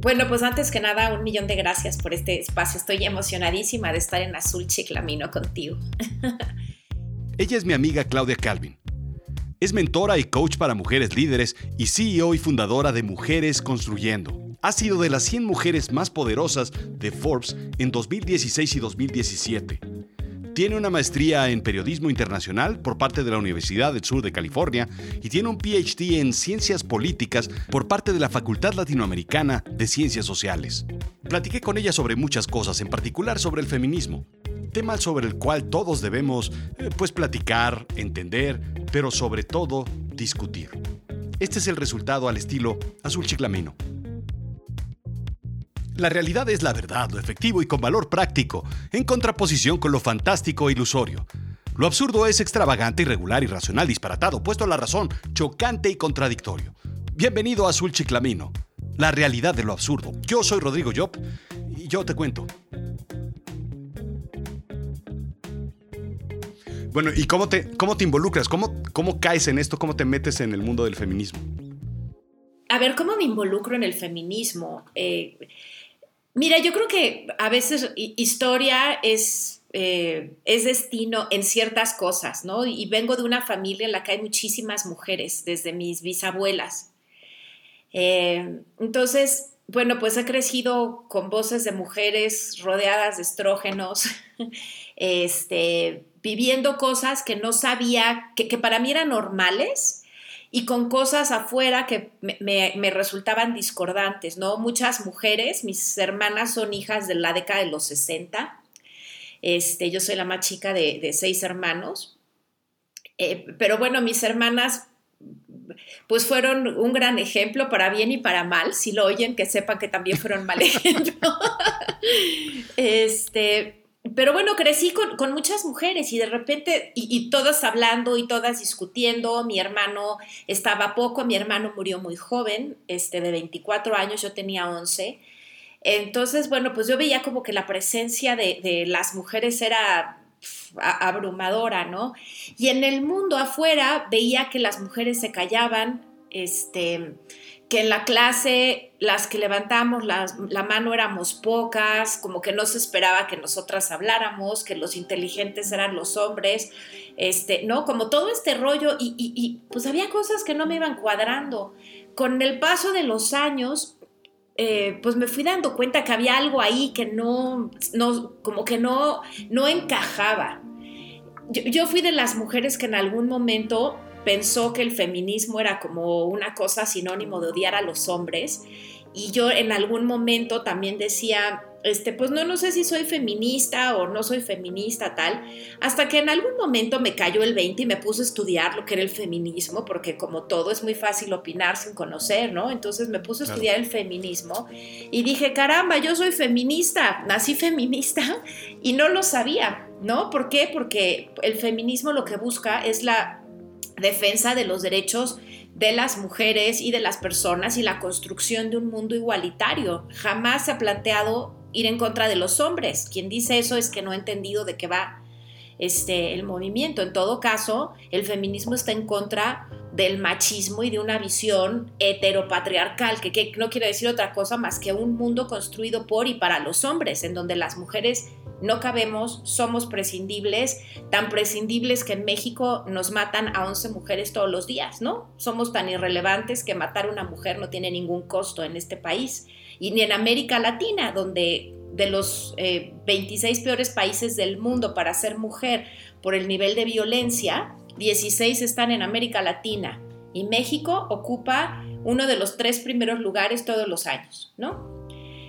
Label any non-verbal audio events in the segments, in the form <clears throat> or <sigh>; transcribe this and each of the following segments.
Bueno, pues antes que nada, un millón de gracias por este espacio. Estoy emocionadísima de estar en Azul Chiclamino contigo. <laughs> Ella es mi amiga Claudia Calvin. Es mentora y coach para mujeres líderes y CEO y fundadora de Mujeres Construyendo. Ha sido de las 100 mujeres más poderosas de Forbes en 2016 y 2017 tiene una maestría en periodismo internacional por parte de la Universidad del Sur de California y tiene un PhD en ciencias políticas por parte de la Facultad Latinoamericana de Ciencias Sociales. Platiqué con ella sobre muchas cosas, en particular sobre el feminismo, tema sobre el cual todos debemos eh, pues platicar, entender, pero sobre todo discutir. Este es el resultado al estilo Azul Chiclamino. La realidad es la verdad, lo efectivo y con valor práctico, en contraposición con lo fantástico e ilusorio. Lo absurdo es extravagante, irregular, irracional, disparatado, puesto a la razón, chocante y contradictorio. Bienvenido a Azul Chiclamino, la realidad de lo absurdo. Yo soy Rodrigo Job y yo te cuento. Bueno, ¿y cómo te, cómo te involucras? ¿Cómo, ¿Cómo caes en esto? ¿Cómo te metes en el mundo del feminismo? A ver, ¿cómo me involucro en el feminismo? Eh, Mira, yo creo que a veces historia es, eh, es destino en ciertas cosas, ¿no? Y vengo de una familia en la que hay muchísimas mujeres, desde mis bisabuelas. Eh, entonces, bueno, pues he crecido con voces de mujeres rodeadas de estrógenos, <laughs> este, viviendo cosas que no sabía, que, que para mí eran normales, y con cosas afuera que me, resultaban discordantes, ¿no? Muchas mujeres, mis hermanas son hijas de la década de los 60, este, yo soy la más chica de, seis hermanos, eh, pero bueno, mis hermanas pues fueron un gran ejemplo para bien y para mal, si lo oyen, que sepan que también fueron mal <laughs> ejemplo. este, pero bueno, crecí con, muchas mujeres y de repente, y, todas hablando y todas discutiendo, mi hermano estaba poco, mi hermano murió muy joven, este, de 24 años, yo tenía 11. Entonces, bueno, pues yo veía como que la presencia de, de las mujeres era abrumadora, ¿no? Y en el mundo afuera veía que las mujeres se callaban, este, que en la clase las que levantamos la, mano éramos pocas, como que no se esperaba que nosotras habláramos, que los inteligentes eran los hombres, este, ¿no? Como todo este rollo y, pues había cosas que no me iban cuadrando. Con el paso de los años, eh, pues me fui dando cuenta que había algo ahí que no, no como que no, no encajaba. yo fui de las mujeres que en algún momento pensó que el feminismo era como una cosa sinónimo de odiar a los hombres. Y yo en algún momento también decía, este, pues no, no sé si soy feminista o no soy feminista, tal, hasta que en algún momento me cayó el 20 y me puse a estudiar lo que era el feminismo, porque como todo es muy fácil opinar sin conocer, ¿no? Entonces me puse a estudiar el feminismo y dije, caramba, yo soy feminista, nací feminista <laughs> y no lo sabía, ¿no? ¿Por qué? Porque el feminismo lo que busca es la defensa de los derechos de las mujeres y de las personas y la construcción de un mundo igualitario. Jamás se ha planteado ir en contra de los hombres. Quien dice eso es que no ha entendido de qué va este, el movimiento. En todo caso, el feminismo está en contra del machismo y de una visión heteropatriarcal, que, que no quiere decir otra cosa más que un mundo construido por y para los hombres, en donde las mujeres no cabemos, somos prescindibles, tan prescindibles que en México nos matan a 11 mujeres todos los días, ¿no? Somos tan irrelevantes que matar a una mujer no tiene ningún costo en este país. Y ni en América Latina, donde de los 26 eh, peores países del mundo para ser mujer por el nivel de violencia, 16 están en América Latina y México ocupa uno de los tres primeros lugares todos los años, ¿no?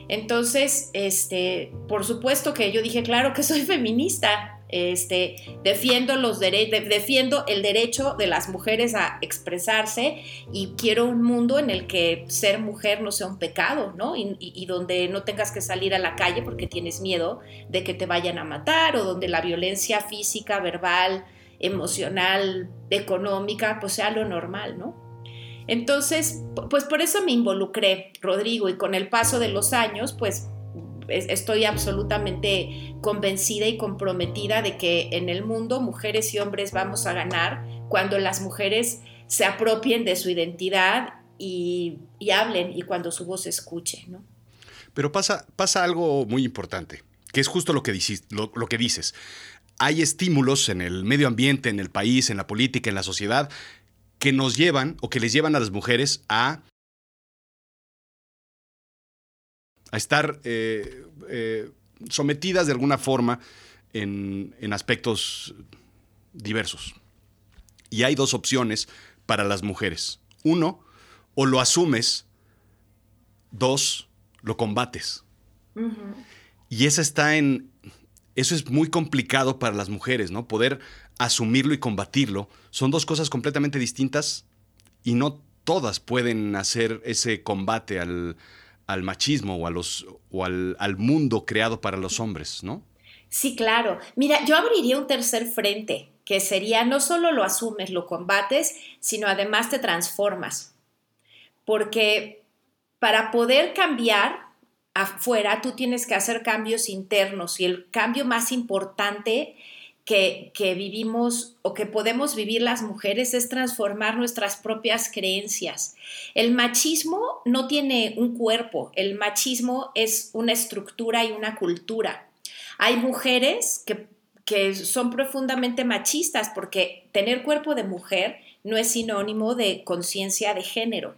Entonces, este, por supuesto que yo dije, claro que soy feminista, este, defiendo, los defiendo el derecho de las mujeres a expresarse y quiero un mundo en el que ser mujer no sea un pecado, ¿no? Y, donde no tengas que salir a la calle porque tienes miedo de que te vayan a matar o donde la violencia física, verbal, emocional, económica, pues sea lo normal, ¿no? Entonces, pues por eso me involucré, Rodrigo, y con el paso de los años, pues estoy absolutamente convencida y comprometida de que en el mundo mujeres y hombres vamos a ganar cuando las mujeres se apropien de su identidad y, hablen y cuando su voz se escuche, ¿no? Pero pasa, pasa algo muy importante, que es justo lo que, dices, lo, que dices. Hay estímulos en el medio ambiente, en el país, en la política, en la sociedad, que nos llevan o que les llevan a las mujeres a, a estar eh, eh, sometidas de alguna forma en, en aspectos diversos. Y hay dos opciones para las mujeres. Uno, o lo asumes. Dos, lo combates. Y esa está en... Eso es muy complicado para las mujeres, ¿no? Poder asumirlo y combatirlo. Son dos cosas completamente distintas y no todas pueden hacer ese combate al, machismo o, a los, o al, al, mundo creado para los hombres, ¿no? Sí, claro. Mira, yo abriría un tercer frente, que sería no solo lo asumes, lo combates, sino además te transformas. Porque para poder cambiar afuera, tú tienes que hacer cambios internos y el cambio más importante que, que, vivimos o que podemos vivir las mujeres es transformar nuestras propias creencias. El machismo no tiene un cuerpo, el machismo es una estructura y una cultura. Hay mujeres que, que son profundamente machistas porque tener cuerpo de mujer no es sinónimo de conciencia de género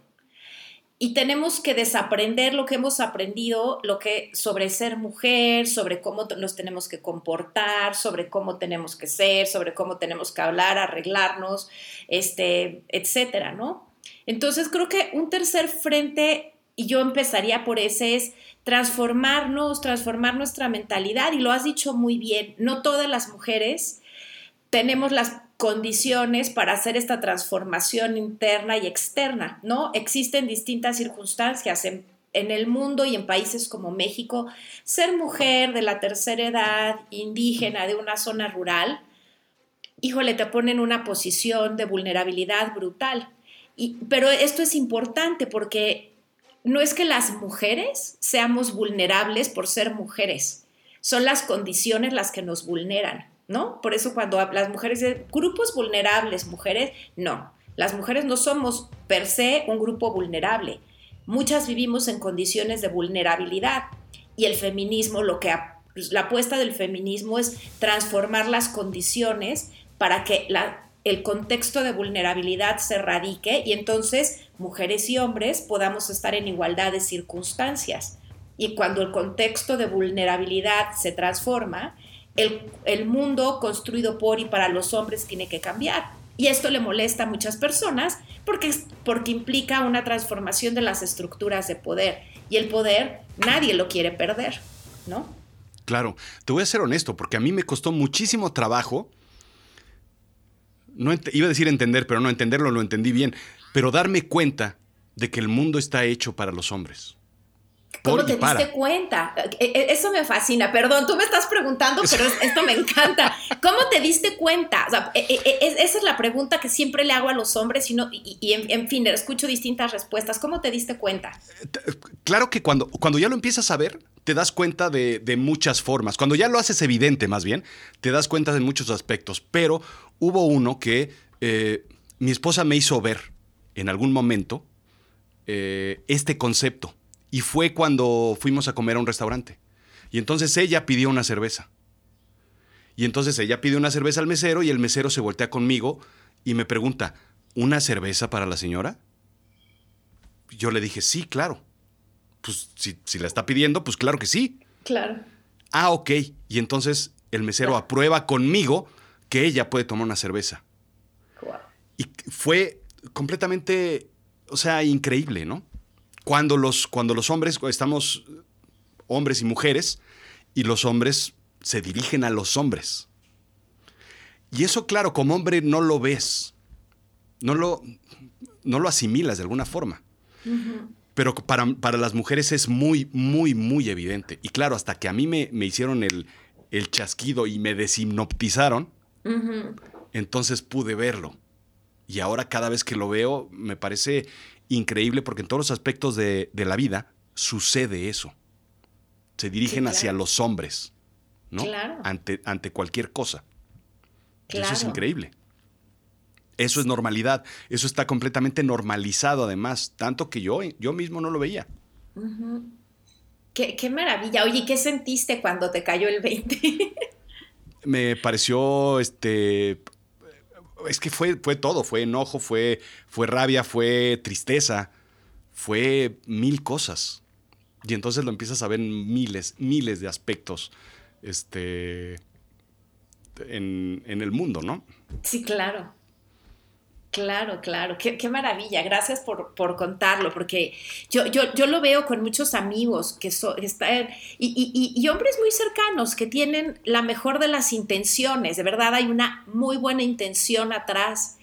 y tenemos que desaprender lo que hemos aprendido, lo que sobre ser mujer, sobre cómo nos tenemos que comportar, sobre cómo tenemos que ser, sobre cómo tenemos que hablar, arreglarnos, este, etcétera, ¿no? Entonces creo que un tercer frente y yo empezaría por ese es transformarnos, transformar nuestra mentalidad y lo has dicho muy bien, no todas las mujeres tenemos las condiciones para hacer esta transformación interna y externa, ¿no? Existen distintas circunstancias en, el mundo y en países como México. Ser mujer de la tercera edad, indígena, de una zona rural, híjole, te pone en una posición de vulnerabilidad brutal. Y, pero esto es importante porque no es que las mujeres seamos vulnerables por ser mujeres, son las condiciones las que nos vulneran. ¿No? Por eso cuando las mujeres, grupos vulnerables, mujeres, no. Las mujeres no somos per se un grupo vulnerable. Muchas vivimos en condiciones de vulnerabilidad y el feminismo, lo que pues, la apuesta del feminismo es transformar las condiciones para que el contexto de vulnerabilidad se radique y entonces mujeres y hombres podamos estar en igualdad de circunstancias. Y cuando el contexto de vulnerabilidad se transforma, el, mundo construido por y para los hombres tiene que cambiar. Y esto le molesta a muchas personas porque, porque implica una transformación de las estructuras de poder. Y el poder nadie lo quiere perder, ¿no? Claro, te voy a ser honesto, porque a mí me costó muchísimo trabajo. No iba a decir entender, pero no entenderlo lo entendí bien. Pero darme cuenta de que el mundo está hecho para los hombres. ¿Cómo te diste cuenta? E, e, eso me fascina. Perdón, tú me estás preguntando, pero esto me encanta. ¿Cómo te diste cuenta? E, esa es la pregunta que siempre le hago a los hombres y, y, en, fin, escucho distintas respuestas. ¿Cómo te diste cuenta? Claro que cuando, cuando ya lo empiezas a ver, te das cuenta de, muchas formas. Cuando ya lo haces evidente, más bien, te das cuenta de muchos aspectos. Pero hubo uno que eh, mi esposa me hizo ver en algún momento eh, este concepto y fue cuando fuimos a comer a un restaurante. Y entonces ella pidió una cerveza. Y entonces ella pide una cerveza al mesero y el mesero se voltea conmigo y me pregunta, ¿una cerveza para la señora? Yo le dije, sí, claro. Pues si, la está pidiendo, pues claro que sí. Claro. Ah, ok. Y entonces el mesero aprueba conmigo que ella puede tomar una cerveza. Y fue completamente, o sea, increíble, ¿no? Cuando los, cuando los hombres, estamos hombres y mujeres, y los hombres se dirigen a los hombres. Y eso, claro, como hombre no lo ves, no lo, no lo asimilas de alguna forma. Pero para, las mujeres es muy, muy, muy evidente. Y claro, hasta que a mí me, hicieron el, el, chasquido y me deshipnotizaron, entonces pude verlo. Y ahora cada vez que lo veo me parece increíble porque en todos los aspectos de, la vida sucede eso. Se dirigen hacia los hombres, ¿no? Ante, ante cualquier cosa. Eso es increíble. Eso es normalidad. Eso está completamente normalizado además, tanto que yo, yo mismo no lo veía. Qué, qué maravilla. Oye, ¿qué sentiste cuando te cayó el 20? <laughs> Me pareció, este, es que fue, fue todo, fue enojo, fue, fue rabia, fue tristeza, fue mil cosas. Y entonces lo empiezas a ver en miles, miles de aspectos este, en, en el mundo, ¿no? Sí, claro. Claro, claro, qué, maravilla, gracias por, por, contarlo, porque yo, yo, yo lo veo con muchos amigos que, están, y, y, y, hombres muy cercanos que tienen la mejor de las intenciones, de verdad hay una muy buena intención atrás,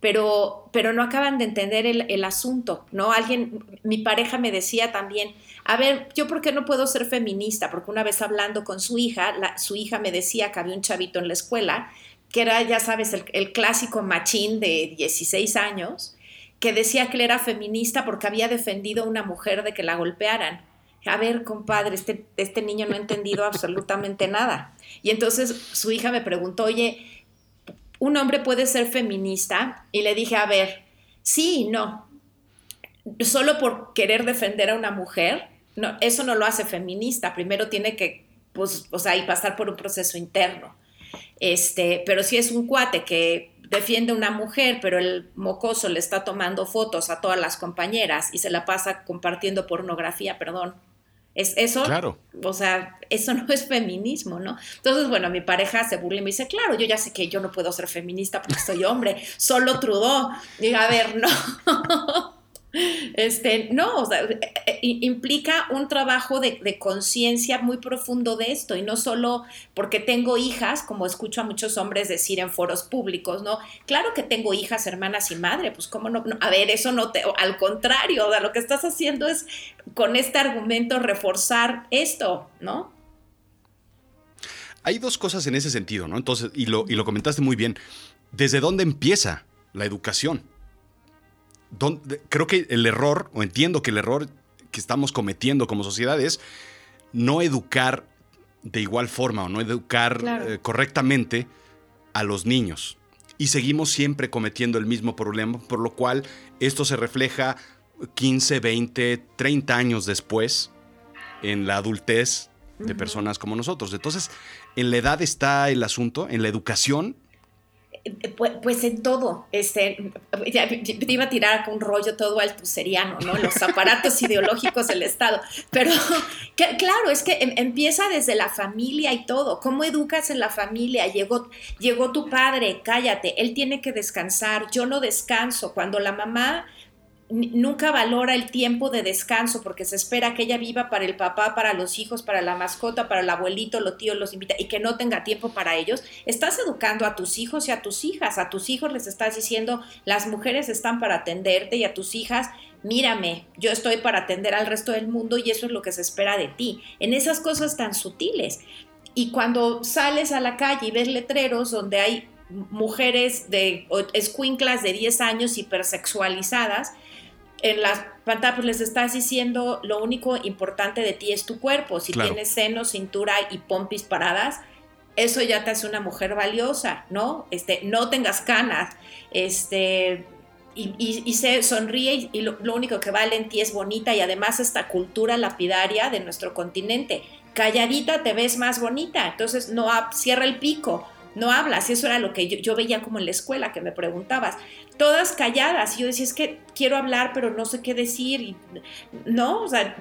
pero, pero no acaban de entender el, el asunto, ¿no? Alguien, mi pareja me decía también, a ver, yo por qué no puedo ser feminista, porque una vez hablando con su hija, la, su hija me decía que había un chavito en la escuela que era, ya sabes, el, clásico machín de 16 años, que decía que él era feminista porque había defendido a una mujer de que la golpearan. A ver, compadre, este, este niño no ha entendido absolutamente nada. Y entonces su hija me preguntó, oye, ¿un hombre puede ser feminista? Y le dije, a ver, sí y no. Solo por querer defender a una mujer, no, eso no lo hace feminista. Primero tiene que, pues, o sea, y pasar por un proceso interno. Este, pero si es un cuate que defiende a una mujer, pero el mocoso le está tomando fotos a todas las compañeras y se la pasa compartiendo pornografía, perdón. Es eso, claro. o sea, eso no es feminismo, ¿no? Entonces, bueno, mi pareja se burla y me dice, claro, yo ya sé que yo no puedo ser feminista porque soy hombre, solo Trudeau. Diga, a ver, no. <laughs> Este, no, o sea, eh, eh, implica un trabajo de, conciencia muy profundo de esto y no solo porque tengo hijas, como escucho a muchos hombres decir en foros públicos, ¿no? Claro que tengo hijas, hermanas y madre, pues cómo no, a ver, eso no te, al contrario, lo que estás haciendo es con este argumento reforzar esto, ¿no? Hay dos cosas en ese sentido, ¿no? Entonces, y lo, y lo comentaste muy bien, ¿desde dónde empieza la educación? Creo que el error, o entiendo que el error que estamos cometiendo como sociedad es no educar de igual forma o no educar eh, correctamente a los niños. Y seguimos siempre cometiendo el mismo problema, por lo cual esto se refleja 15, 20, 30 años después en la adultez de personas como nosotros. Entonces, en la edad está el asunto, en la educación pues, pues, en todo, este, te iba a tirar un rollo todo altuseriano, ¿no? Los aparatos <laughs> ideológicos del Estado. Pero claro, es que em, empieza desde la familia y todo. ¿Cómo educas en la familia? Llegó, llegó tu padre, cállate, él tiene que descansar, yo no descanso. Cuando la mamá nunca valora el tiempo de descanso porque se espera que ella viva para el papá, para los hijos, para la mascota, para el abuelito, los tíos, los invita y que no tenga tiempo para ellos, estás educando a tus hijos y a tus hijas. A tus hijos les estás diciendo, las mujeres están para atenderte y a tus hijas, mírame, yo estoy para atender al resto del mundo y eso es lo que se espera de ti. En esas cosas tan sutiles. Y cuando sales a la calle y ves letreros donde hay mujeres de escuinclas de 10 años hipersexualizadas, en las pantallas pues les estás diciendo lo único importante de ti es tu cuerpo. Si tienes senos, cintura y pompis paradas, eso ya te hace una mujer valiosa, ¿no? Este, no tengas canas, este, y, se sonríe y, lo, único que vale en ti es bonita y además esta cultura lapidaria de nuestro continente. Calladita te ves más bonita, entonces no cierra el pico, no hablas. Y eso era lo que yo, veía como en la escuela, que me preguntabas. Todas calladas. Y yo decía, es que quiero hablar, pero no sé qué decir. No, o sea,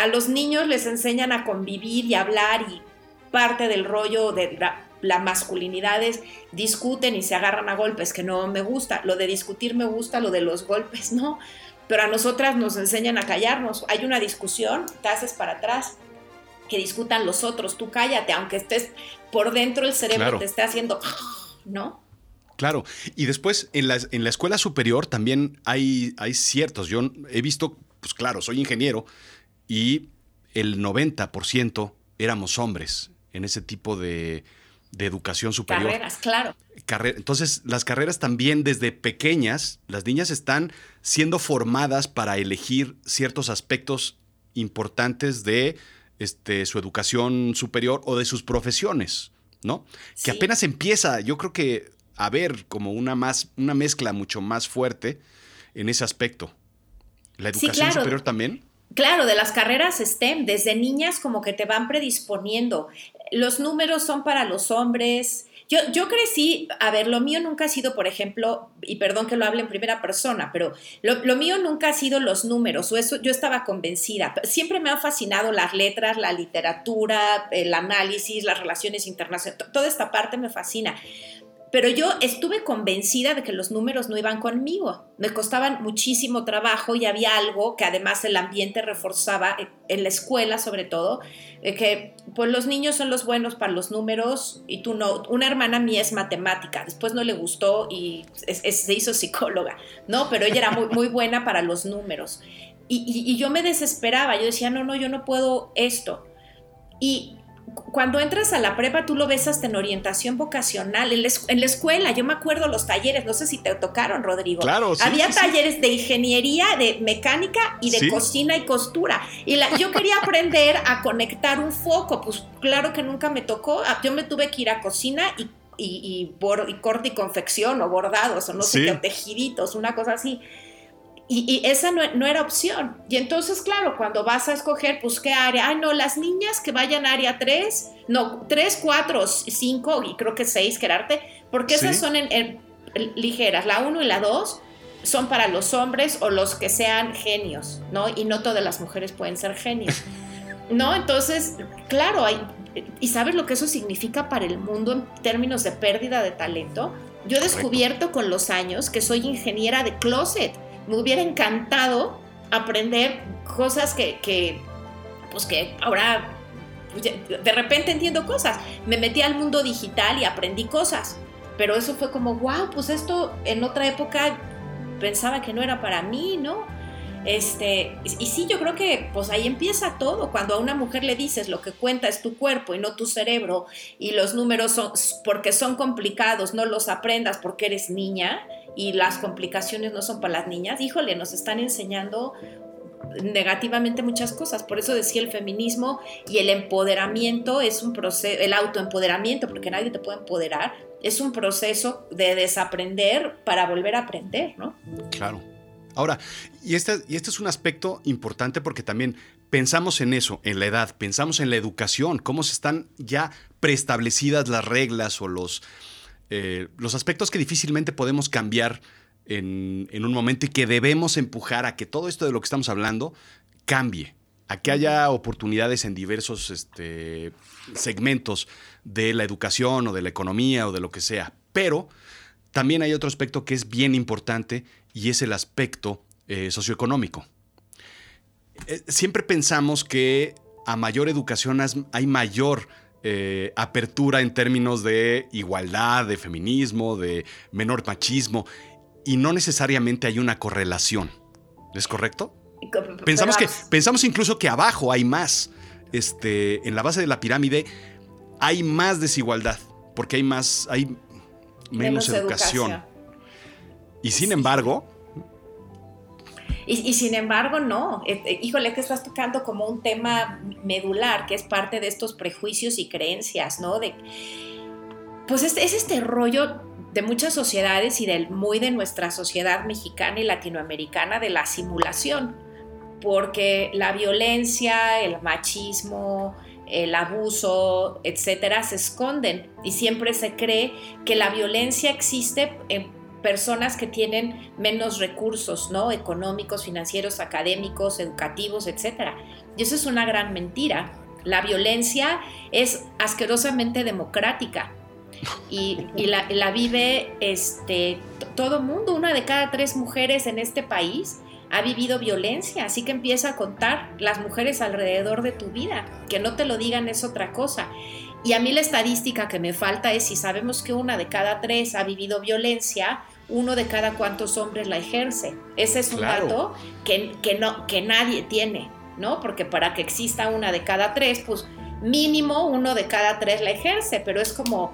a los niños les enseñan a convivir y hablar y parte del rollo de la, masculinidad es discuten y se agarran a golpes, que no me gusta. Lo de discutir me gusta, lo de los golpes no. Pero a nosotras nos enseñan a callarnos. Hay una discusión, te haces para atrás que discutan los otros, tú cállate, aunque estés por dentro el cerebro te esté haciendo, ¿no? Claro, y después en la, en la escuela superior también hay, hay ciertos, yo he visto, pues claro, soy ingeniero y el 90% éramos hombres en ese tipo de, de educación superior. Carreras, claro. Entonces, las carreras también desde pequeñas, las niñas están siendo formadas para elegir ciertos aspectos importantes de este, su educación superior o de sus profesiones, ¿no? Que apenas empieza, yo creo que a ver como una, más, una mezcla mucho más fuerte en ese aspecto. ¿La educación superior también? Claro, de las carreras STEM, desde niñas como que te van predisponiendo. Los números son para los hombres. Yo, yo crecí, a ver, lo mío nunca ha sido, por ejemplo, y perdón que lo hable en primera persona, pero lo, mío nunca ha sido los números, o eso yo estaba convencida. Siempre me han fascinado las letras, la literatura, el análisis, las relaciones internacionales, toda esta parte me fascina. Pero yo estuve convencida de que los números no iban conmigo. Me costaban muchísimo trabajo y había algo que además el ambiente reforzaba, en la escuela sobre todo, que pues los niños son los buenos para los números y tú no. Una hermana mía es matemática, después no le gustó y se hizo psicóloga, ¿no? Pero ella era muy, muy buena para los números. Y yo me desesperaba, yo decía, no, no, yo no puedo esto. Y cuando entras a la prepa, tú lo ves hasta en orientación vocacional, en la, escuela. Yo me acuerdo los talleres, no sé si te tocaron, Rodrigo. Claro, sí, Había talleres de ingeniería, de mecánica y de cocina y costura. Y yo quería <laughs> aprender a conectar un foco, pues claro que nunca me tocó. Ah, yo me tuve que ir a cocina y, y, y, corte y confección o bordados o no sé qué, tejiditos, una cosa así. Y, esa no, era opción. Y entonces, claro, cuando vas a escoger, pues qué área, ay, no, las niñas que vayan a área 3, no, 3, 4, 5 y creo que 6, querarte, porque esas son en, ligeras, la 1 y la 2 son para los hombres o los que sean genios, ¿no? Y no todas las mujeres pueden ser genios, <laughs> ¿no? Entonces, claro, hay, ¿y sabes lo que eso significa para el mundo en términos de pérdida de talento? Yo he descubierto con los años que soy ingeniera de closet me hubiera encantado aprender cosas que, pues que ahora de repente entiendo cosas. Me metí al mundo digital y aprendí cosas, pero eso fue como, wow, pues esto en otra época pensaba que no era para mí, ¿no? Este, y, sí, yo creo que pues ahí empieza todo. Cuando a una mujer le dices lo que cuenta es tu cuerpo y no tu cerebro, y los números son porque son complicados, no los aprendas porque eres niña, y las complicaciones no son para las niñas, híjole, nos están enseñando negativamente muchas cosas. Por eso decía el feminismo y el empoderamiento es un proceso, el autoempoderamiento, porque nadie te puede empoderar, es un proceso de desaprender para volver a aprender, ¿no? Claro. Ahora, y este, y este es un aspecto importante porque también pensamos en eso, en la edad, pensamos en la educación, cómo se están ya preestablecidas las reglas o los, eh, los aspectos que difícilmente podemos cambiar en, un momento y que debemos empujar a que todo esto de lo que estamos hablando cambie, a que haya oportunidades en diversos este, segmentos de la educación o de la economía o de lo que sea. Pero también hay otro aspecto que es bien importante y es el aspecto eh, socioeconómico. Eh, siempre pensamos que a mayor educación hay mayor eh, apertura en términos de igualdad, de feminismo, de menor machismo, y no necesariamente hay una correlación. ¿Es correcto? Pensamos, que, pensamos incluso que abajo hay más. Este, en la base de la pirámide hay más desigualdad, porque hay más, hay menos, educación. Y sin embargo, y, sin embargo, no. Este, híjole, que estás tocando como un tema medular, que es parte de estos prejuicios y creencias, ¿no? De, pues es, es este rollo de muchas sociedades y del, muy de nuestra sociedad mexicana y latinoamericana de la simulación, porque la violencia, el machismo, el abuso, etcétera, se esconden y siempre se cree que la violencia existe en personas que tienen menos recursos, ¿no? Económicos, financieros, académicos, educativos, etc. Y eso es una gran mentira. La violencia es asquerosamente democrática y, la, vive este, todo mundo. Una de cada tres mujeres en este país ha vivido violencia, así que empieza a contar las mujeres alrededor de tu vida. Que no te lo digan es otra cosa. Y a mí la estadística que me falta es si sabemos que una de cada tres ha vivido violencia, uno de cada cuantos hombres la ejerce. Ese es un dato que, que, no, que nadie tiene, ¿no? Porque para que exista una de cada tres, pues mínimo uno de cada tres la ejerce, pero es como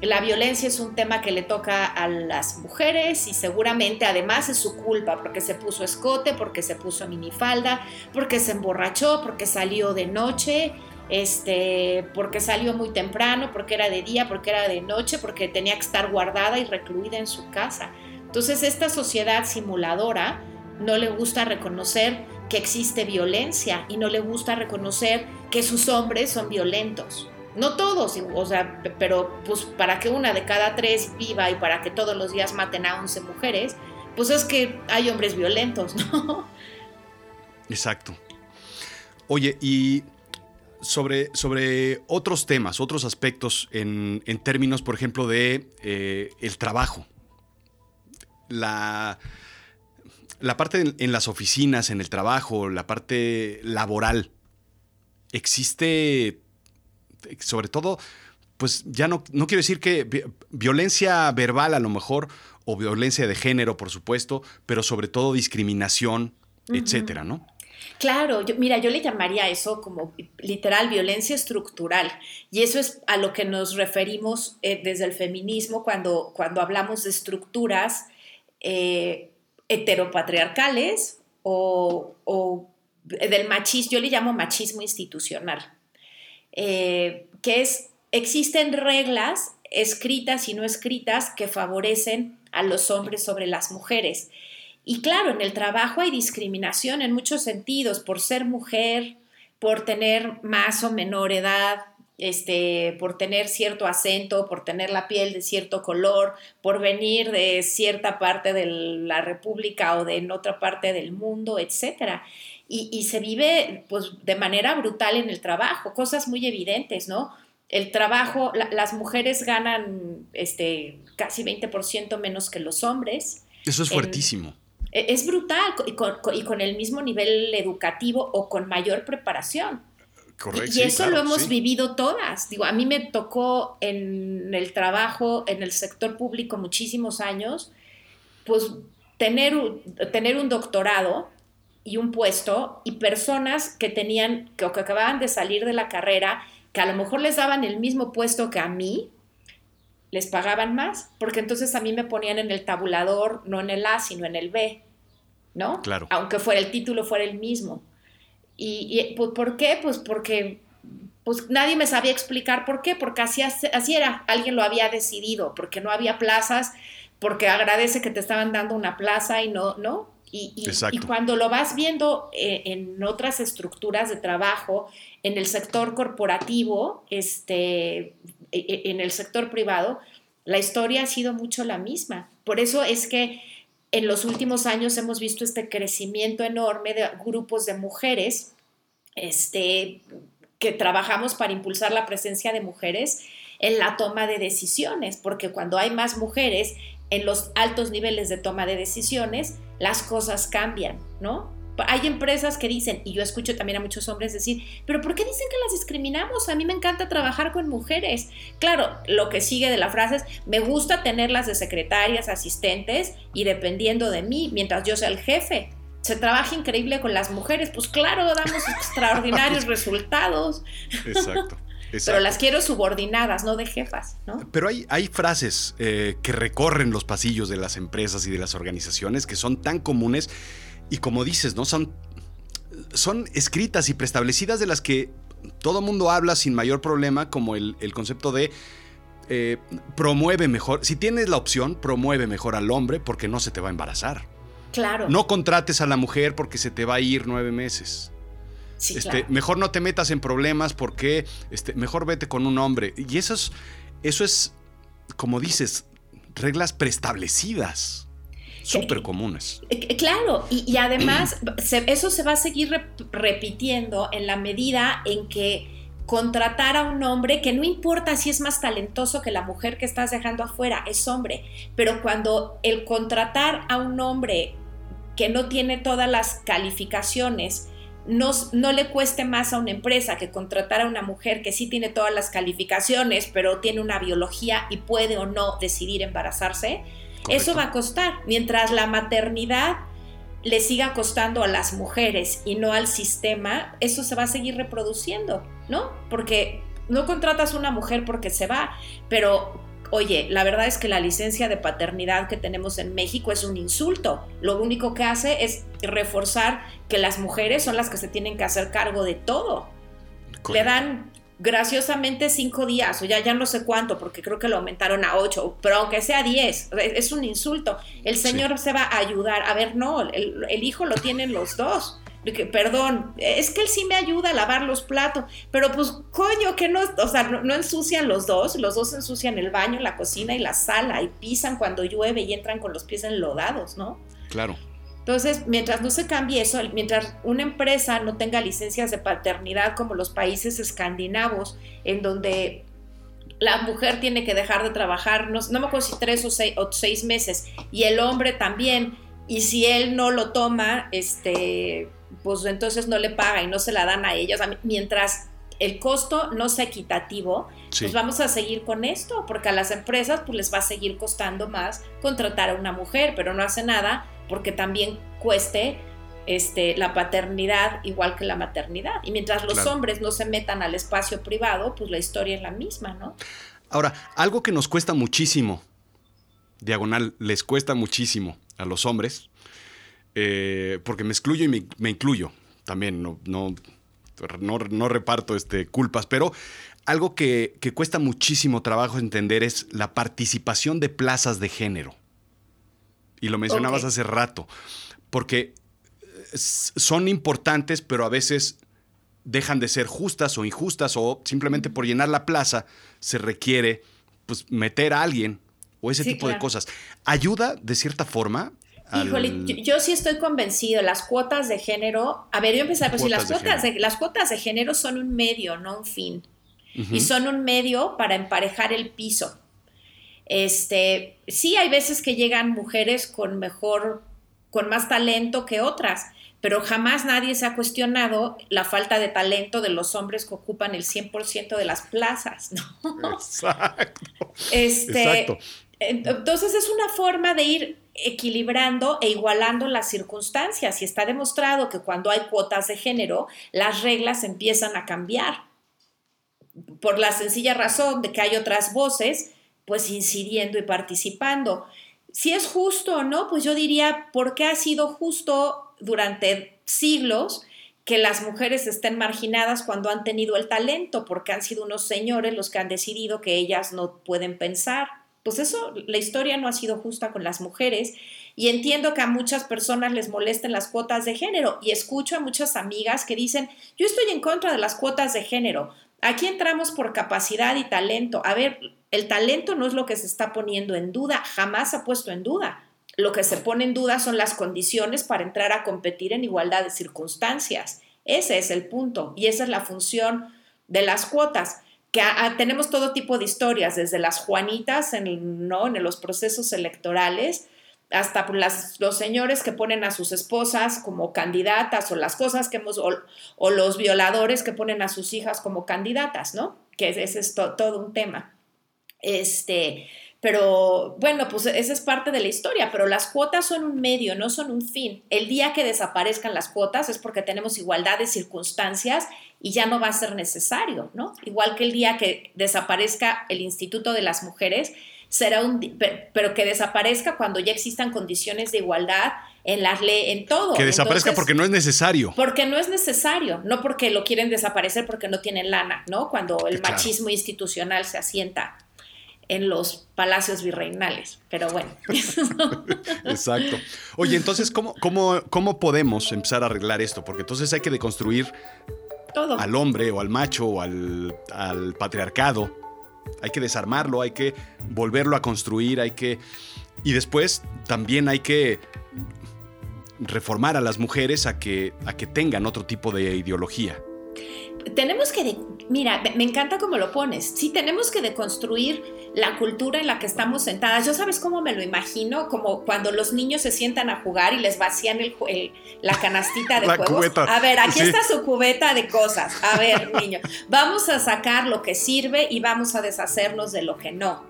la violencia es un tema que le toca a las mujeres y seguramente además es su culpa porque se puso escote, porque se puso minifalda, porque se emborrachó, porque salió de noche, este, porque salió muy temprano, porque era de día, porque era de noche, porque tenía que estar guardada y recluida en su casa. Entonces esta sociedad simuladora no le gusta reconocer que existe violencia y no le gusta reconocer que sus hombres son violentos. No todos, o sea, pero pues para que una de cada tres viva y para que todos los días maten a 11 mujeres, pues es que hay hombres violentos, <laughs> ¿no? Exacto. Oye, y sobre, sobre otros temas, otros aspectos en, términos, por ejemplo, de eh, el trabajo. La, la parte en, las oficinas, en el trabajo, la parte laboral. Existe, sobre todo, pues ya no, no quiero decir que violencia verbal a lo mejor, o violencia de género, por supuesto, pero sobre todo discriminación, etcétera, ¿no? Claro, mira, yo le llamaría eso como literal violencia estructural. Y eso es a lo que nos referimos eh, desde el feminismo cuando, cuando hablamos de estructuras eh, heteropatriarcales o, del machismo, yo le llamo machismo institucional, eh, que es, existen reglas escritas y no escritas que favorecen a los hombres sobre las mujeres. Y claro, en el trabajo hay discriminación en muchos sentidos, por ser mujer, por tener más o menor edad, este, por tener cierto acento, por tener la piel de cierto color, por venir de cierta parte de la República o de en otra parte del mundo, etc. Y, se vive pues, de manera brutal en el trabajo, cosas muy evidentes, ¿no? El trabajo, las mujeres ganan este, casi 20% menos que los hombres. Eso es fuertísimo. Es brutal y con, el mismo nivel educativo o con mayor preparación. Correcto. Y, eso lo hemos vivido todas. Digo, a mí me tocó en el trabajo, en el sector público muchísimos años, pues tener, tener un doctorado y un puesto y personas que tenían, que, que acababan de salir de la carrera, que a lo mejor les daban el mismo puesto que a mí, les pagaban más, porque entonces a mí me ponían en el tabulador, no en el A, sino en el B, ¿no? Claro. Aunque fuera el título fuera el mismo. ¿Y, pues, por qué? Pues porque pues nadie me sabía explicar por qué, porque así, así era, alguien lo había decidido, porque no había plazas, porque agradece que te estaban dando una plaza y no, ¿no? Y, y, cuando lo vas viendo eh, en otras estructuras de trabajo, en el sector corporativo, este, en el sector privado, la historia ha sido mucho la misma. Por eso es que en los últimos años hemos visto este crecimiento enorme de grupos de mujeres este, que trabajamos para impulsar la presencia de mujeres en la toma de decisiones, porque cuando hay más mujeres en los altos niveles de toma de decisiones, las cosas cambian, ¿no? Hay empresas que dicen, y yo escucho también a muchos hombres decir, pero ¿por qué dicen que las discriminamos? A mí me encanta trabajar con mujeres. Claro, lo que sigue de la frase es, me gusta tenerlas de secretarias, asistentes y dependiendo de mí, mientras yo sea el jefe. Se trabaja increíble con las mujeres, pues claro, damos extraordinarios <laughs> resultados. <laughs> Exacto. Pero las quiero subordinadas, no de jefas, ¿no? Pero hay, hay frases eh, que recorren los pasillos de las empresas y de las organizaciones que son tan comunes y como dices, ¿no? Son, son escritas y preestablecidas de las que todo mundo habla sin mayor problema, como el, concepto de eh, promueve mejor. Si tienes la opción, promueve mejor al hombre porque no se te va a embarazar. Claro. No contrates a la mujer porque se te va a ir nueve meses. Sí, este, Mejor no te metas en problemas porque este, mejor vete con un hombre. Y eso es, eso es, como dices, reglas preestablecidas súper comunes. Eh, eh, claro, y, además <clears throat> eso se va a seguir repitiendo en la medida en que contratar a un hombre que no importa si es más talentoso que la mujer que estás dejando afuera, es hombre, pero cuando el contratar a un hombre que no tiene todas las calificaciones, no, no, le cueste más a una empresa que contratar a una mujer que sí tiene todas las calificaciones, pero tiene una biología y puede o no decidir embarazarse, eso va a costar. Mientras la maternidad le siga costando a las mujeres y no al sistema, eso se va a seguir reproduciendo, ¿no? Porque no contratas una mujer porque se va, pero oye, la verdad es que la licencia de paternidad que tenemos en México es un insulto. Lo único que hace es reforzar que las mujeres son las que se tienen que hacer cargo de todo. Le dan graciosamente cinco días, o ya, ya no sé cuánto, porque creo que lo aumentaron a ocho, pero aunque sea diez, es un insulto. El Señor se va a ayudar. A ver, no, el, hijo lo tienen los dos. perdón, es que él sí me ayuda a lavar los platos, pero pues coño, que no, o sea, no, ensucian los dos, los dos ensucian el baño, la cocina y la sala y pisan cuando llueve y entran con los pies enlodados, ¿no? Claro. Entonces, mientras no se cambie eso, mientras una empresa no tenga licencias de paternidad como los países escandinavos, en donde la mujer tiene que dejar de trabajar, no, no me acuerdo si tres o seis, o seis meses, y el hombre también, y si él no lo toma, este, pues entonces no le paga y no se la dan a ellos. Mientras el costo no sea equitativo, pues vamos a seguir con esto, porque a las empresas pues les va a seguir costando más contratar a una mujer, pero no hace nada porque también cueste este, la paternidad igual que la maternidad. Y mientras los hombres no se metan al espacio privado, pues la historia es la misma, ¿no? Ahora, algo que nos cuesta muchísimo, diagonal, les cuesta muchísimo a los hombres, eh, porque me excluyo y me, incluyo también, no, no, no, reparto este, culpas, pero algo que, cuesta muchísimo trabajo entender es la participación de plazas de género. Y lo mencionabas hace rato, porque eh, son importantes, pero a veces dejan de ser justas o injustas o simplemente por llenar la plaza se requiere pues, meter a alguien o ese tipo de cosas. ¿Ayuda de cierta forma Híjole, yo, sí estoy convencido, las cuotas de género, a ver, yo empecé a decir, las cuotas de, las cuotas de género son un medio, no un fin. Y son un medio para emparejar el piso. Este, sí hay veces que llegan mujeres con mejor, con más talento que otras, pero jamás nadie se ha cuestionado la falta de talento de los hombres que ocupan el 100% de las plazas, <laughs> ¿no? Exacto. Este, Exacto. Entonces es una forma de ir equilibrando e igualando las circunstancias y está demostrado que cuando hay cuotas de género, las reglas empiezan a cambiar. Por la sencilla razón de que hay otras voces, pues incidiendo y participando. Si es justo o no, pues yo diría, ¿por qué ha sido justo durante siglos que las mujeres estén marginadas cuando han tenido el talento? Porque han sido unos señores los que han decidido que ellas no pueden pensar pues eso, la historia no ha sido justa con las mujeres y entiendo que a muchas personas les molesten las cuotas de género y escucho a muchas amigas que dicen, yo estoy en contra de las cuotas de género, aquí entramos por capacidad y talento. A ver, el talento no es lo que se está poniendo en duda, jamás ha puesto en duda. Lo que se pone en duda son las condiciones para entrar a competir en igualdad de circunstancias. Ese es el punto y esa es la función de las cuotas que tenemos todo tipo de historias, desde las Juanitas en, ¿no? en los procesos electorales, hasta las, los señores que ponen a sus esposas como candidatas o las cosas que hemos, o, los violadores que ponen a sus hijas como candidatas, ¿no? Que ese es todo un tema. Este, pero bueno, pues esa es parte de la historia, pero las cuotas son un medio, no son un fin. El día que desaparezcan las cuotas es porque tenemos igualdad de circunstancias y ya no va a ser necesario, ¿no? Igual que el día que desaparezca el Instituto de las Mujeres, será un pero que desaparezca cuando ya existan condiciones de igualdad en las leyes, en todo. Que desaparezca porque no es necesario. Porque no es necesario, no porque lo quieren desaparecer porque no tienen lana, ¿no? Cuando el machismo institucional se asienta en los palacios virreinales, pero bueno. <laughs> <laughs> Exacto. Oye, entonces, ¿cómo, cómo, cómo podemos empezar a arreglar esto? Porque entonces hay que deconstruir Todo. al hombre o al macho o al, al patriarcado. Hay que desarmarlo, hay que volverlo a construir, hay que... Y después también hay que reformar a las mujeres a que, a que tengan otro tipo de ideología tenemos que, mira, me encanta cómo lo pones, sí, tenemos que deconstruir la cultura en la que estamos sentadas. Yo sabes cómo me lo imagino, como cuando los niños se sientan a jugar y les vacían el, la canastita de juegos. A ver, aquí está su cubeta de cosas. A ver, <laughs> niño, vamos a sacar lo que sirve y vamos a deshacernos de lo que no.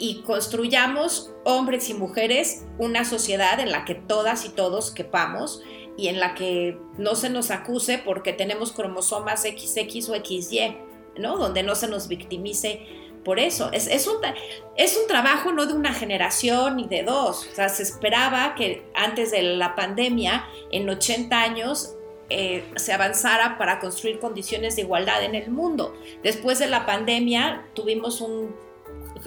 Y construyamos, hombres y mujeres, una sociedad en la que todas y todos quepamos y en la que no se nos acuse porque tenemos cromosomas XX o XY, ¿no? Donde no se nos victimice por eso. Es, es, un, es un trabajo no de una generación ni de dos. O sea, se esperaba que antes de la pandemia, en 80 años, eh, se avanzara para construir condiciones de igualdad en el mundo. Después de la pandemia tuvimos un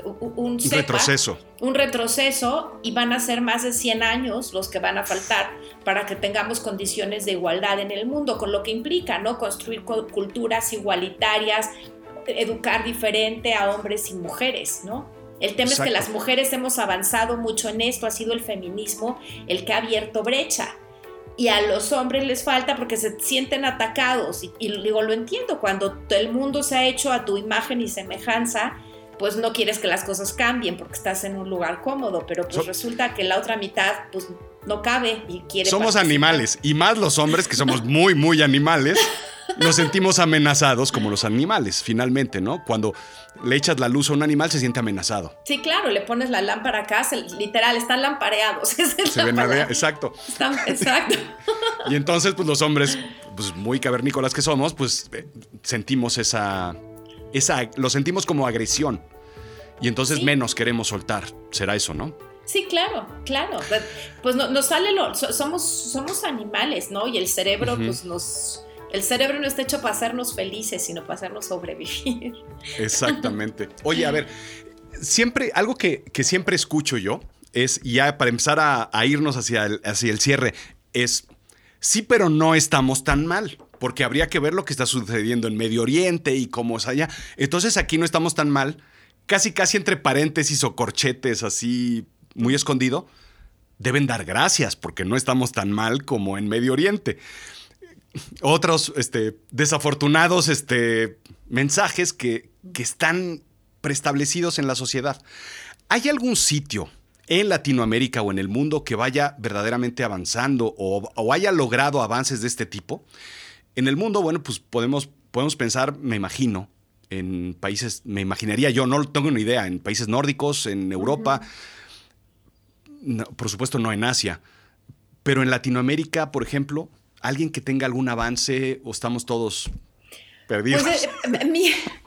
un, retroceso. Un retroceso y van a ser más de 100 años los que van a faltar para que tengamos condiciones de igualdad en el mundo, con lo que implica, ¿no? Construir culturas igualitarias, educar diferente a hombres y mujeres, ¿no? El tema es que las mujeres hemos avanzado mucho en esto, ha sido el feminismo el que ha abierto brecha y a los hombres les falta porque se sienten atacados. Y, digo, lo entiendo, cuando el mundo se ha hecho a tu imagen y semejanza, pues no quieres que las cosas cambien porque estás en un lugar cómodo, pero pues resulta que la otra mitad pues no cabe y quiere... Somos animales, y más los hombres que somos muy, muy animales. nos sentimos amenazados como los animales, finalmente, ¿no? Cuando le echas la luz a un animal se siente amenazado. Sí, claro, le pones la lámpara acá, literal, están lampareados. <laughs> se ven exacto. exacto. <laughs> y entonces, pues los hombres, pues muy cavernícolas que somos, pues eh, sentimos esa, esa, lo sentimos como agresión. Y entonces menos queremos soltar. ¿Será eso, no? Sí, claro, claro. Pues nos sale lo, somos, somos animales, ¿no? Y el cerebro, pues nos el cerebro no está hecho para hacernos felices, sino para hacernos sobrevivir. <laughs> Exactamente. Oye, a ver, siempre, algo que, siempre escucho yo es, ya para empezar a, irnos hacia el, hacia el cierre, es, sí, pero no estamos tan mal porque habría que ver lo que está sucediendo en Medio Oriente y cómo es allá. Entonces aquí no estamos tan mal, casi casi entre paréntesis o corchetes así muy escondido, deben dar gracias porque no estamos tan mal como en Medio Oriente otros este, desafortunados este, mensajes que, están preestablecidos en la sociedad. ¿Hay algún sitio en Latinoamérica o en el mundo que vaya verdaderamente avanzando o, haya logrado avances de este tipo? En el mundo, bueno, pues podemos, podemos pensar, me imagino, en países, me imaginaría yo, no tengo ni idea, en países nórdicos, en Europa, por supuesto no en Asia, pero en Latinoamérica, por ejemplo, alguien que tenga algún avance o estamos todos perdidos? Pues, eh,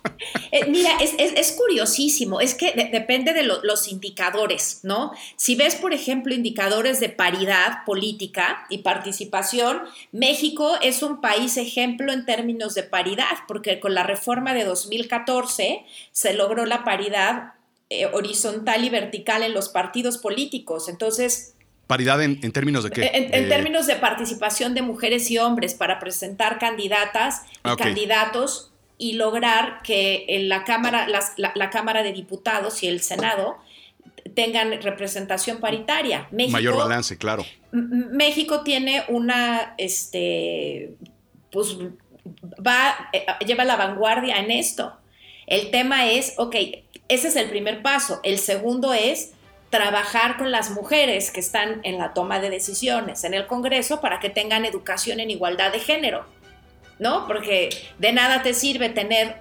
eh, mira, es, curiosísimo, es que depende de los indicadores, ¿no? Si ves, por ejemplo, indicadores de paridad política y participación, México es un país ejemplo en términos de paridad, porque con la reforma de 2014 se logró la paridad eh, horizontal y vertical en los partidos políticos. Entonces, Paridad en, términos de qué? En, términos de participación de mujeres y hombres para presentar candidatas y candidatos y lograr que en la Cámara, la, Cámara de Diputados y el Senado tengan representación paritaria. Mayor balance, claro. México tiene una, este, pues va, eh, lleva la vanguardia en esto. El tema es, ok, ese es el primer paso. El segundo es trabajar con las mujeres que están en la toma de decisiones en el Congreso para que tengan educación en igualdad de género, ¿no? Porque de nada te sirve tener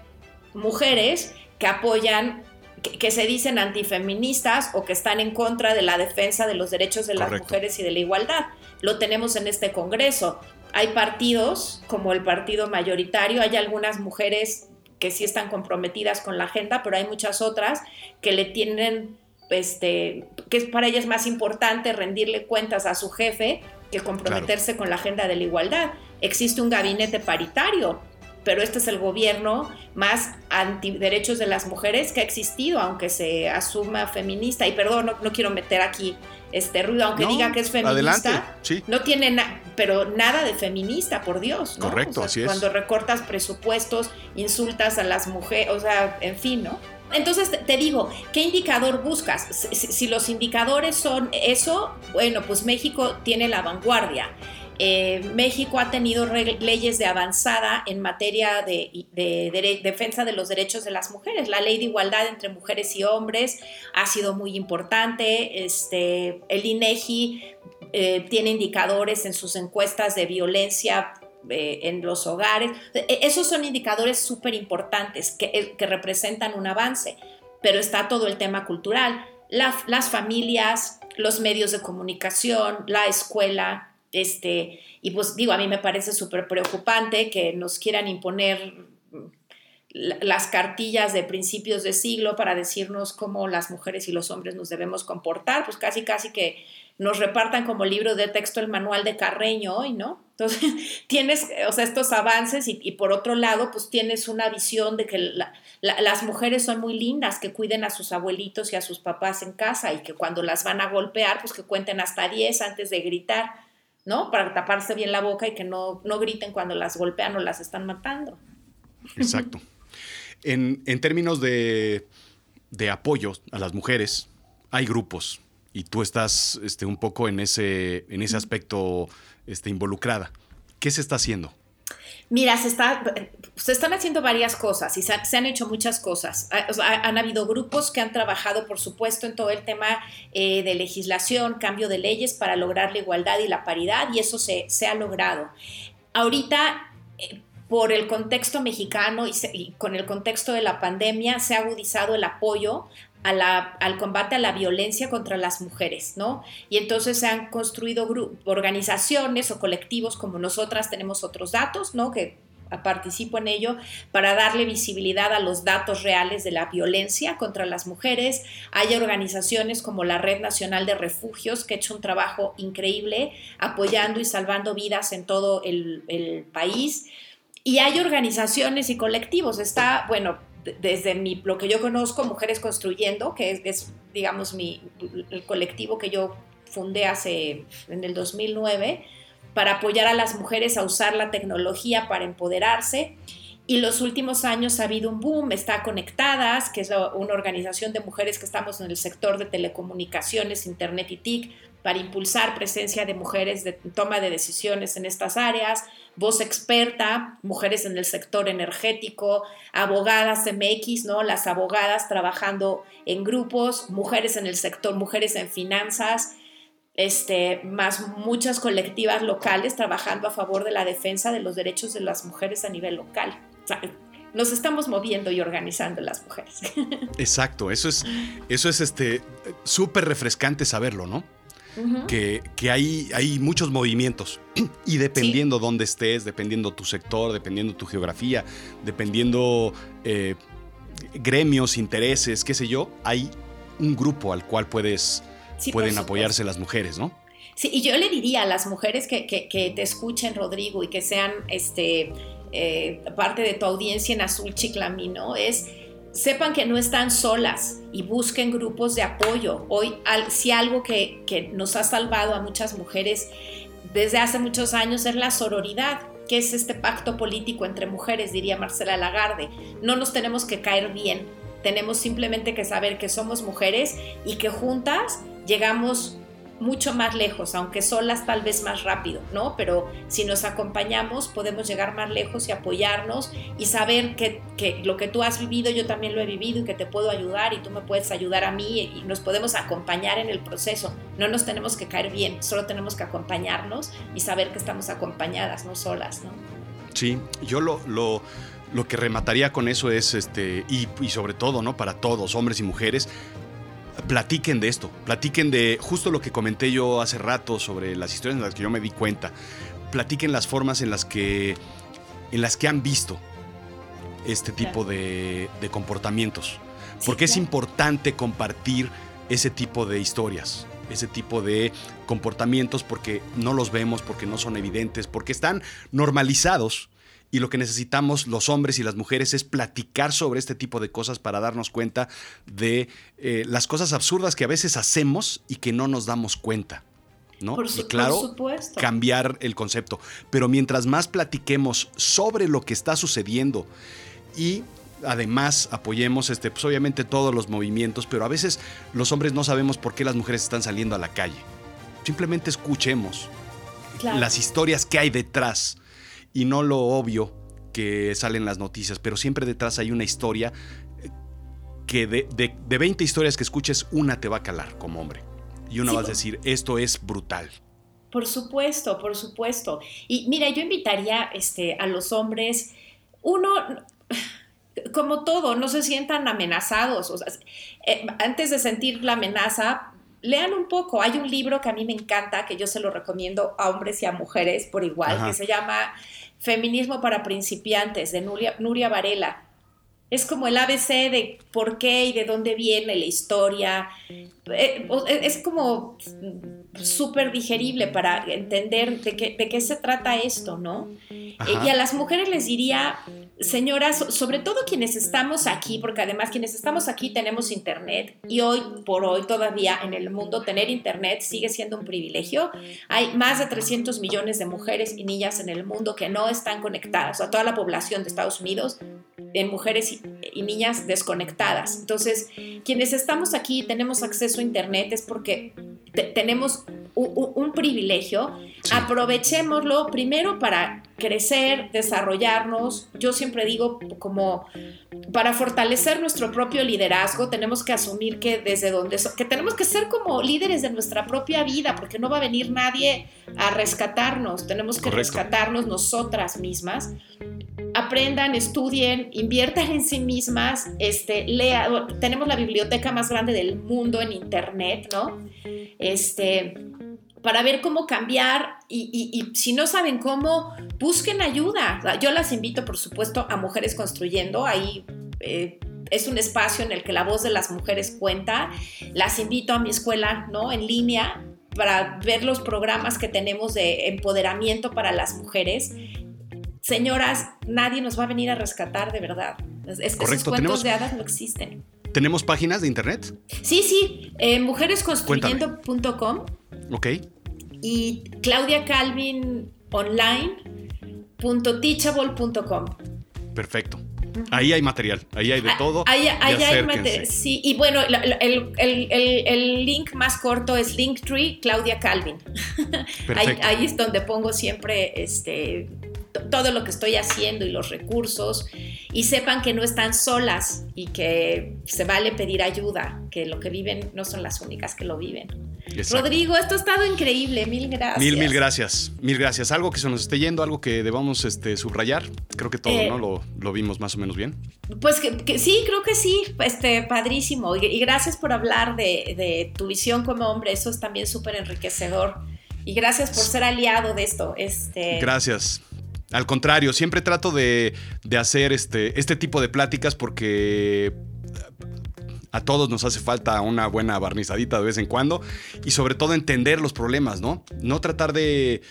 mujeres que apoyan, que, se dicen antifeministas o que están en contra de la defensa de los derechos de las mujeres y de la igualdad. Lo tenemos en este Congreso. Hay partidos, como el partido mayoritario, hay algunas mujeres que sí están comprometidas con la agenda, pero hay muchas otras que le tienen este, que es para ella es más importante rendirle cuentas a su jefe que comprometerse con la agenda de la igualdad. Existe un gabinete paritario, pero este es el gobierno más antiderechos de las mujeres que ha existido, aunque se asuma feminista. Y perdón, no, quiero meter aquí este ruido, aunque diga que es feminista. No tiene nada, pero nada de feminista, por Dios. Correcto, así es. Cuando recortas presupuestos, insultas a las mujeres, o sea, en fin, ¿no? Entonces te digo, ¿qué indicador buscas? Si, los indicadores son eso, bueno, pues México tiene la vanguardia. Eh, México ha tenido leyes de avanzada en materia de, defensa de los derechos de las mujeres. La ley de igualdad entre mujeres y hombres ha sido muy importante. Este, el INEGI eh, tiene indicadores en sus encuestas de violencia eh, en los hogares. E, esos son indicadores súper importantes eh, que, representan un avance, pero está todo el tema cultural, las familias, los medios de comunicación, la escuela, este, y pues digo, a mí me parece súper preocupante que nos quieran imponer las cartillas de principios de siglo para decirnos cómo las mujeres y los hombres nos debemos comportar, pues casi casi que nos repartan como libro de texto el manual de Carreño hoy, ¿no? Entonces, <laughs> tienes, o sea, estos avances y, por otro lado, pues tienes una visión de que las mujeres son muy lindas, que cuiden a sus abuelitos y a sus papás en casa y que cuando las van a golpear, pues que cuenten hasta 10 antes de gritar, ¿no? Para taparse bien la boca y que no, no griten cuando las golpean o las están matando. Exacto. En, términos de, apoyo a las mujeres, hay grupos y tú estás este, un poco en ese, en ese aspecto este, involucrada. ¿Qué se está haciendo? Mira, se, está, se están haciendo varias cosas y se, han hecho muchas cosas. han habido grupos que han trabajado, por supuesto, en todo el tema eh, de legislación, cambio de leyes para lograr la igualdad y la paridad y eso se, ha logrado. Ahorita, eh, por el contexto mexicano y, con el contexto de la pandemia se ha agudizado el apoyo al combate a la violencia contra las mujeres, ¿no? Y entonces se han construido organizaciones o colectivos como nosotras tenemos otros datos, ¿no? Que participo en ello para darle visibilidad a los datos reales de la violencia contra las mujeres. Hay organizaciones como la Red Nacional de Refugios que ha hecho un trabajo increíble apoyando y salvando vidas en todo el, el país. Y hay organizaciones y colectivos. Está, bueno, desde mi, lo que yo conozco, Mujeres Construyendo, que es, digamos, mi, el colectivo que yo fundé hace, en el 2009, para apoyar a las mujeres a usar la tecnología para empoderarse. Y los últimos años ha habido un boom, está Conectadas, que es una organización de mujeres que estamos en el sector de telecomunicaciones, Internet y TIC, para impulsar presencia de mujeres de toma de decisiones en estas áreas, voz experta, mujeres en el sector energético, abogadas MX, ¿no? Las abogadas trabajando en grupos, mujeres en el sector, mujeres en finanzas, este, más muchas colectivas locales trabajando a favor de la defensa de los derechos de las mujeres a nivel local. nos estamos moviendo y organizando las mujeres. <laughs> Exacto, eso es, eso es este súper refrescante saberlo, ¿no? Que, hay, hay muchos movimientos. <clears throat> Y dependiendo dónde estés, dependiendo tu sector, dependiendo tu geografía, dependiendo eh, gremios, intereses, qué sé yo, hay un grupo al cual puedes, pueden apoyarse las mujeres, ¿no? Sí, y yo le diría a las mujeres que, te escuchen, Rodrigo, y que sean este, eh, parte de tu audiencia en Azul Chiclamino, es sepan que no están solas y busquen grupos de apoyo. Hoy, si algo que, que, nos ha salvado a muchas mujeres desde hace muchos años es la sororidad, que es este pacto político entre mujeres, diría Marcela Lagarde. No nos tenemos que caer bien, tenemos simplemente que saber que somos mujeres y que juntas llegamos mucho más lejos, aunque solas tal vez más rápido, ¿no? Pero si nos acompañamos podemos llegar más lejos y apoyarnos y saber que, lo que tú has vivido yo también lo he vivido y que te puedo ayudar y tú me puedes ayudar a mí y nos podemos acompañar en el proceso. No nos tenemos que caer bien, solo tenemos que acompañarnos y saber que estamos acompañadas, no solas, ¿no? Sí, yo lo, lo, lo que remataría con eso es, este, y, y sobre todo, ¿no? Para todos, hombres y mujeres, platiquen de esto, platiquen de justo lo que comenté yo hace rato sobre las historias en las que yo me di cuenta, platiquen las formas en las que, en las que han visto este tipo de, comportamientos, porque es importante compartir ese tipo de historias ese tipo de comportamientos porque no los vemos, porque no son evidentes, porque están normalizados y lo que necesitamos los hombres y las mujeres es platicar sobre este tipo de cosas para darnos cuenta de eh, las cosas absurdas que a veces hacemos y que no nos damos cuenta. ¿no? y claro, cambiar el concepto. Pero mientras más platiquemos sobre lo que está sucediendo y además apoyemos este, pues obviamente todos los movimientos, pero a veces los hombres no sabemos por qué las mujeres están saliendo a la calle. Simplemente escuchemos las historias que hay detrás y no lo obvio que salen las noticias, pero siempre detrás hay una historia eh, que de, de, 20 historias que escuches, una te va a calar como hombre. Y una vas a decir, esto es brutal. Por supuesto, por supuesto. Y mira, yo invitaría este, a los hombres, uno, como todo, no se sientan amenazados. O sea, eh, antes de sentir la amenaza, lean un poco. Hay un libro que a mí me encanta, que yo se lo recomiendo a hombres y a mujeres por igual, que se llama Feminismo para principiantes de Nuria, Nuria Varela. es como el ABC de por qué y de dónde viene la historia. Eh, es como súper digerible para entender de qué, de qué se trata esto, ¿no? Y a las mujeres les diría, señoras, sobre todo quienes estamos aquí, porque además quienes estamos aquí tenemos internet y hoy por hoy todavía en el mundo tener internet sigue siendo un privilegio. Hay más de 300 millones de mujeres y niñas en el mundo que no están conectadas, o toda la población de Estados Unidos en mujeres y, niñas desconectadas. Entonces, quienes estamos aquí tenemos acceso a internet es porque tenemos un, privilegio, aprovechémoslo primero para crecer, desarrollarnos. Yo siempre digo como para fortalecer nuestro propio liderazgo tenemos que asumir que desde donde que tenemos que ser como líderes de nuestra propia vida porque no va a venir nadie a rescatarnos, tenemos que rescatarnos nosotras mismas. Aprendan, estudien, inviertan en sí mismas, este, lea, tenemos la biblioteca más grande del mundo en internet, ¿no? Este, para ver cómo cambiar y, si no saben cómo, busquen ayuda. Yo las invito, por supuesto, a Mujeres Construyendo. Ahí eh, es un espacio en el que la voz de las mujeres cuenta. Las invito a mi escuela, ¿no? En línea para ver los programas que tenemos de empoderamiento para las mujeres. Señoras, nadie nos va a venir a rescatar de verdad. Es, Correcto. Esos cuentos de hadas no existen. ¿Tenemos páginas de internet? Sí, sí. Eh, mujeresconstruyendo.com. Ok. Y Claudia Calvin online.teachable.com. Perfecto. Ahí hay material, ahí hay de ah, todo. Ahí, hay material, sí. Y bueno, el, link más corto es Linktree Claudia Calvin. <laughs> ahí, ahí, es donde pongo siempre este, todo lo que estoy haciendo y los recursos y sepan que no están solas y que se vale pedir ayuda, que lo que viven no son las únicas que lo viven. Rodrigo, esto ha estado increíble, mil gracias. Mil, mil gracias, mil gracias. Algo que se nos esté yendo, algo que debamos este, subrayar, creo que todo, eh, ¿no? Lo, lo, vimos más o menos bien. Pues que, sí, creo que sí, este, padrísimo. Y, gracias por hablar de, de tu visión como hombre, eso es también súper enriquecedor. Y gracias por ser aliado de esto. Este... Gracias. Al contrario, siempre trato de, hacer este, este tipo de pláticas porque a todos nos hace falta una buena barnizadita de vez en cuando y sobre todo entender los problemas, ¿no? No tratar de...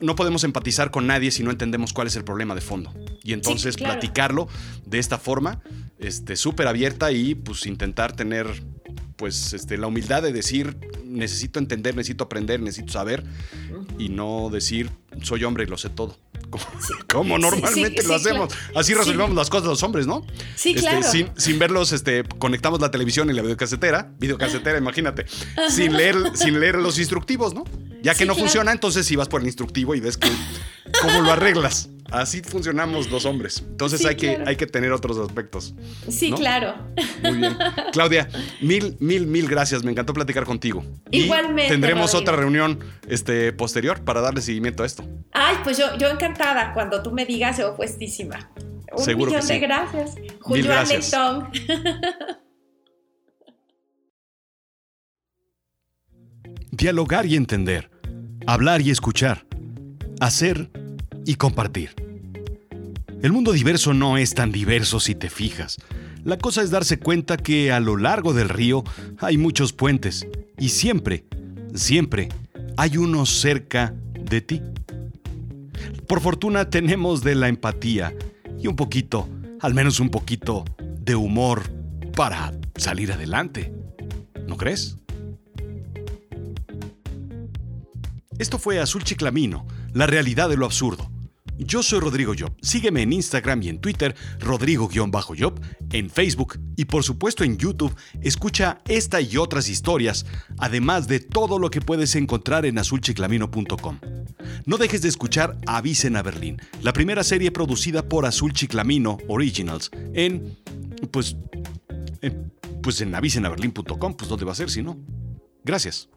no, podemos empatizar con nadie si no entendemos cuál es el problema de fondo. Y entonces platicarlo de esta forma, este, súper abierta y pues intentar tener pues este, la humildad de decir, necesito entender, necesito aprender, necesito saber y no decir, soy hombre y lo sé todo. <laughs> Como, normalmente lo hacemos. Así resolvemos las cosas los hombres, ¿no? Sí, este, claro. Sin, verlos, este, conectamos la televisión y la videocasetera, videocasetera, imagínate, <laughs> sin leer, sin leer los instructivos, ¿no? Ya que no funciona, entonces si vas por el instructivo y ves que, cómo lo arreglas. Así funcionamos los hombres. Entonces hay, que, hay que tener otros aspectos. Sí, claro. Muy bien. Claudia, mil, mil, mil gracias. Me encantó platicar contigo. Igualmente. tendremos otra reunión este, posterior para darle seguimiento a esto. Ay, pues yo, yo encantada. Cuando tú me digas, yo puestísima. Un Seguro millón de gracias. Julio gracias. <laughs> Dialogar y entender. Hablar y escuchar. Hacer y compartir. El mundo diverso no es tan diverso si te fijas. La cosa es darse cuenta que a lo largo del río hay muchos puentes y siempre, siempre hay uno cerca de ti. Por fortuna tenemos de la empatía y un poquito, al menos un poquito, de humor para salir adelante. ¿No crees? Esto fue Azul Chiclamino, la realidad de lo absurdo. Yo soy Rodrigo Job. Sígueme en Instagram y en Twitter, Rodrigo-Job, en Facebook y por supuesto en YouTube. Escucha esta y otras historias, además de todo lo que puedes encontrar en azulchiclamino.com. No dejes de escuchar Avisen a Berlín, la primera serie producida por Azul Chiclamino Originals en pues pues en avisenaberlin.com, pues dónde va a ser si no. Gracias.